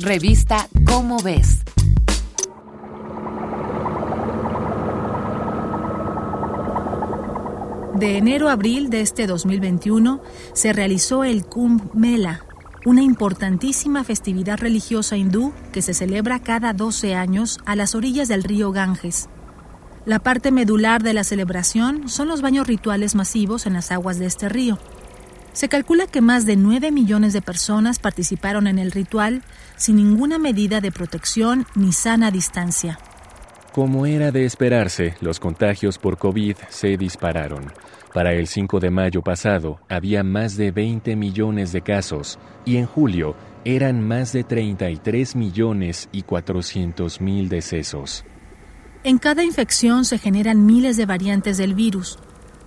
Revista Cómo ves. De enero a abril de este 2021 se realizó el Kumbh Mela, una importantísima festividad religiosa hindú que se celebra cada 12 años a las orillas del río Ganges. La parte medular de la celebración son los baños rituales masivos en las aguas de este río. Se calcula que más de 9 millones de personas participaron en el ritual sin ninguna medida de protección ni sana distancia. Como era de esperarse, los contagios por COVID se dispararon. Para el 5 de mayo pasado había más de 20 millones de casos y en julio eran más de 33 millones y 400 mil decesos. En cada infección se generan miles de variantes del virus.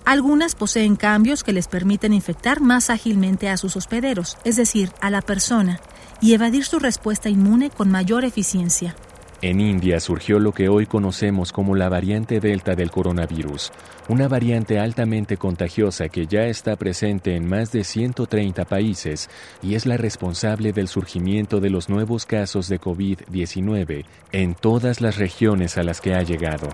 Algunas poseen cambios que les permiten infectar más ágilmente a sus hospederos, es decir, a la persona, y evadir su respuesta inmune con mayor eficiencia. En India surgió lo que hoy conocemos como la variante Delta del coronavirus, una variante altamente contagiosa que ya está presente en más de 130 países y es la responsable del surgimiento de los nuevos casos de COVID-19 en todas las regiones a las que ha llegado.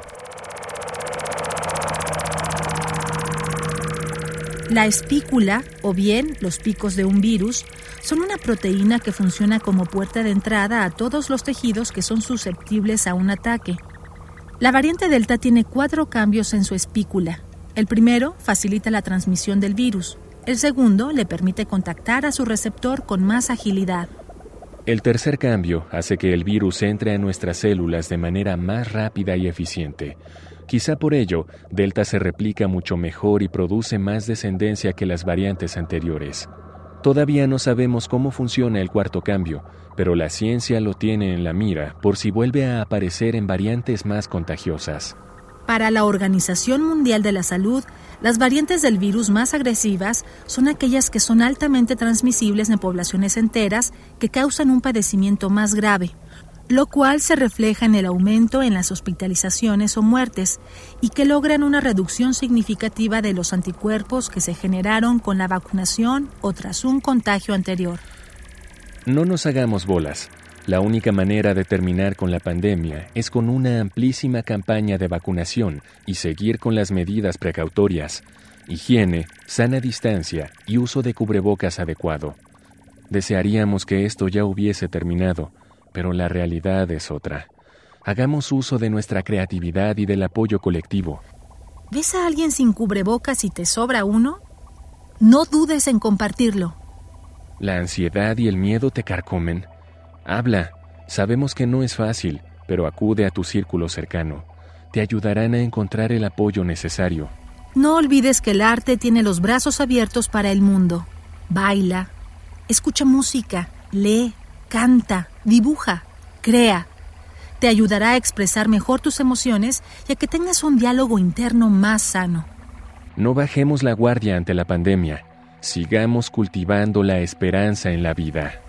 La espícula, o bien los picos de un virus, son una proteína que funciona como puerta de entrada a todos los tejidos que son susceptibles a un ataque. La variante Delta tiene cuatro cambios en su espícula. El primero facilita la transmisión del virus. El segundo le permite contactar a su receptor con más agilidad. El tercer cambio hace que el virus entre a nuestras células de manera más rápida y eficiente. Quizá por ello, Delta se replica mucho mejor y produce más descendencia que las variantes anteriores. Todavía no sabemos cómo funciona el cuarto cambio, pero la ciencia lo tiene en la mira por si vuelve a aparecer en variantes más contagiosas. Para la Organización Mundial de la Salud, las variantes del virus más agresivas son aquellas que son altamente transmisibles en poblaciones enteras que causan un padecimiento más grave, lo cual se refleja en el aumento en las hospitalizaciones o muertes y que logran una reducción significativa de los anticuerpos que se generaron con la vacunación o tras un contagio anterior. No nos hagamos bolas. La única manera de terminar con la pandemia es con una amplísima campaña de vacunación y seguir con las medidas precautorias, higiene, sana distancia y uso de cubrebocas adecuado. Desearíamos que esto ya hubiese terminado, pero la realidad es otra. Hagamos uso de nuestra creatividad y del apoyo colectivo. ¿Ves a alguien sin cubrebocas y te sobra uno? No dudes en compartirlo. La ansiedad y el miedo te carcomen. Habla. Sabemos que no es fácil, pero acude a tu círculo cercano. Te ayudarán a encontrar el apoyo necesario. No olvides que el arte tiene los brazos abiertos para el mundo. Baila, escucha música, lee, canta, dibuja, crea. Te ayudará a expresar mejor tus emociones y a que tengas un diálogo interno más sano. No bajemos la guardia ante la pandemia. Sigamos cultivando la esperanza en la vida.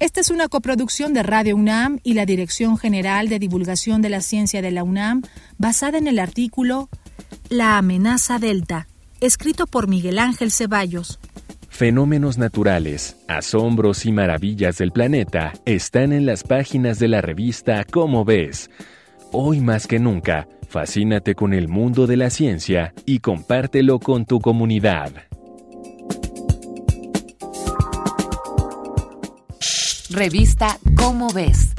Esta es una coproducción de Radio UNAM y la Dirección General de Divulgación de la Ciencia de la UNAM, basada en el artículo La amenaza Delta, escrito por Miguel Ángel Ceballos. Fenómenos naturales, asombros y maravillas del planeta están en las páginas de la revista Cómo ves. Hoy más que nunca, fascínate con el mundo de la ciencia y compártelo con tu comunidad. Revista Cómo ves.